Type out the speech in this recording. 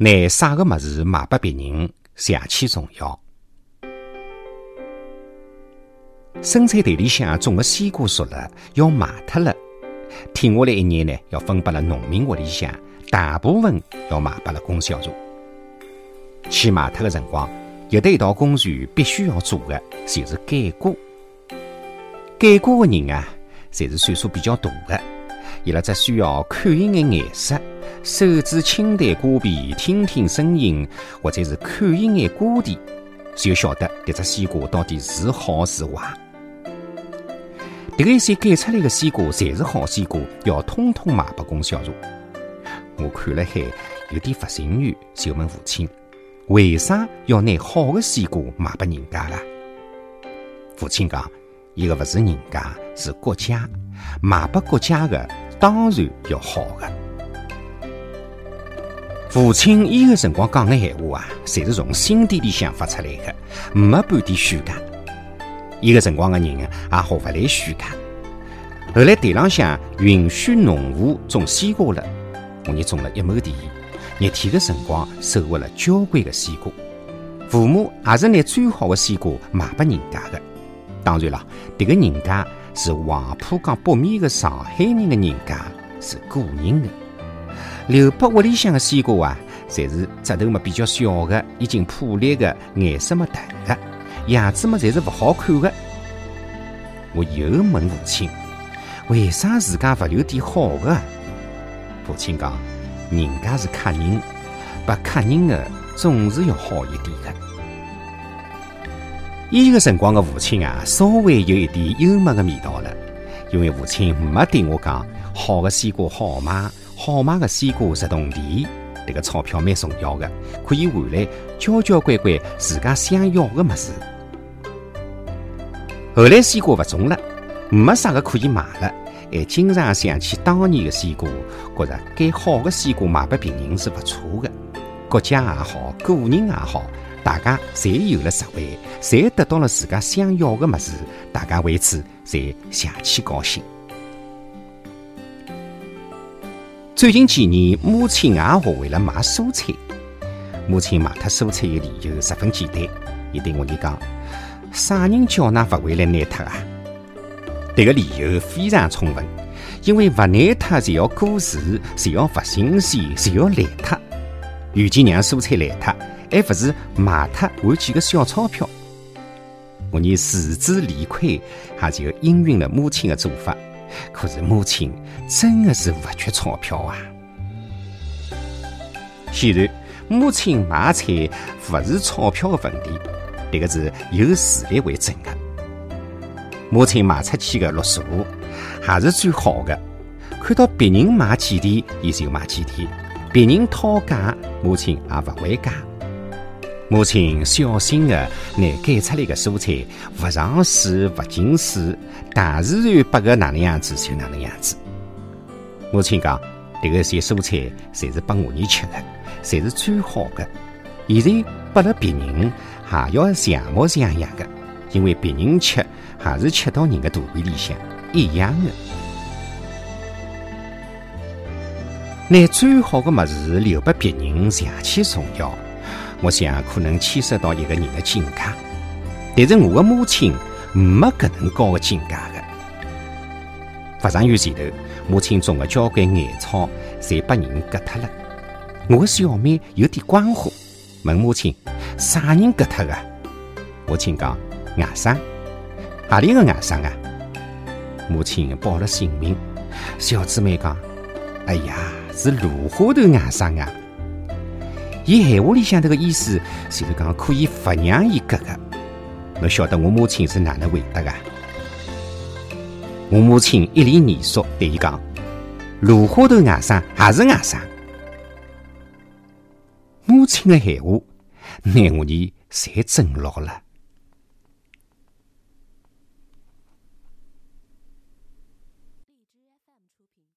拿啥个物事卖拨别人，邪气重要。生产队里向种个西瓜熟了，要卖脱了，停下来一眼呢，要分拨了农民屋里向，大部分要卖拨了供销社。去卖脱个辰光，有得一道工序必须要做的，就是改瓜。改瓜的人啊，侪是岁数比较大的，伊拉只需要看一眼颜色，手指轻弹瓜皮，听听声音，或者是看一眼瓜蒂，就晓得迭只西瓜到底是好是坏。迭个一些改出来的西瓜，侪是好西瓜，要通通卖拨供销社。我看了海，有点不情愿，就问父亲：为啥要拿好的西瓜卖拨人家啦？父亲讲：伊个勿是人家，是国家，卖拨国家的当然要好的。父亲伊个辰光讲的闲话啊，侪是从心底里想发出来的，没半点虚假。伊个辰光个人啊，也学勿来虚假。后来地浪向允许农户种西瓜了，我也种了一亩地。热天个辰光，收获了交关个西瓜。父母也是拿最好的西瓜卖拨人家的。当然了，迭个人家是黄浦江北面的上海人的人家，是个人的。留拨屋里向的西瓜啊，侪是枝头嘛比较小的，已经破裂的，颜色嘛淡的。样子嘛，侪是勿好看的。我又问父亲：“为啥自家勿留点好的？”父亲讲：“人家是客人，拨客人的总是要好一点的。”伊个辰光的父亲啊，稍微有一点幽默的味道了，因为父亲没对我讲：“好的西瓜好吗，好卖的西瓜值铜钿，这个钞票蛮重要的，可以换来交交关关自家想要的物事。”后来西瓜勿种了，没啥个可以卖了，还经常想起当年的西瓜，觉着该好的西瓜卖给别人是勿错的。国家也好，个人也好，大家侪有了实惠，侪得到了自家想要的物事，大家为此侪邪气高兴。最近几年，母亲也学会了卖蔬菜。母亲卖脱蔬菜的理由十分简单，伊对我哋讲。啥人叫㑚勿回来拿脱啊？迭个理由非常充分，因为勿拿脱就要过时，就要勿新鲜，就要烂脱。与其让蔬菜烂脱，还勿是卖脱换几个小钞票。我你自知理亏，也就应允了母亲的做法。可是母亲真的是勿缺钞票啊！显然，母亲卖菜勿是钞票的问题。这个是有事例为证的。母亲卖出去的绿茶还是最好的。看到别人卖几钿，伊就卖几钿；别人讨价，母亲也不会价。母亲小心的拿改出来的蔬菜不上水、不进水，大自然拨个哪能样子就哪能样子。母亲讲，这个些蔬菜侪是拨我儿吃的，侪是最好的。现在拨了别人。还要像模像样的，因为别人吃还是吃到人的肚皮里向一样的。拿最好的物事留给别人，邪气重要。我想可能牵涉到一个人的境界，但是我的母亲没搿能高的境界的。勿长远前头，母亲种的交关野草，侪被人割脱了。我的小妹有点关火，问母亲。啥人割脱的？母亲讲外甥，何里个外甥啊？母亲报了姓名。小姊妹讲：“哎呀，是芦花头外甥啊！”伊闲话里向头个意思，就是讲可以不让伊割的。侬晓得我母亲是哪能回答个？我母亲一脸严肃对伊讲：“芦花头外甥还是外甥。”母亲的闲话。拿我儿侪震落了。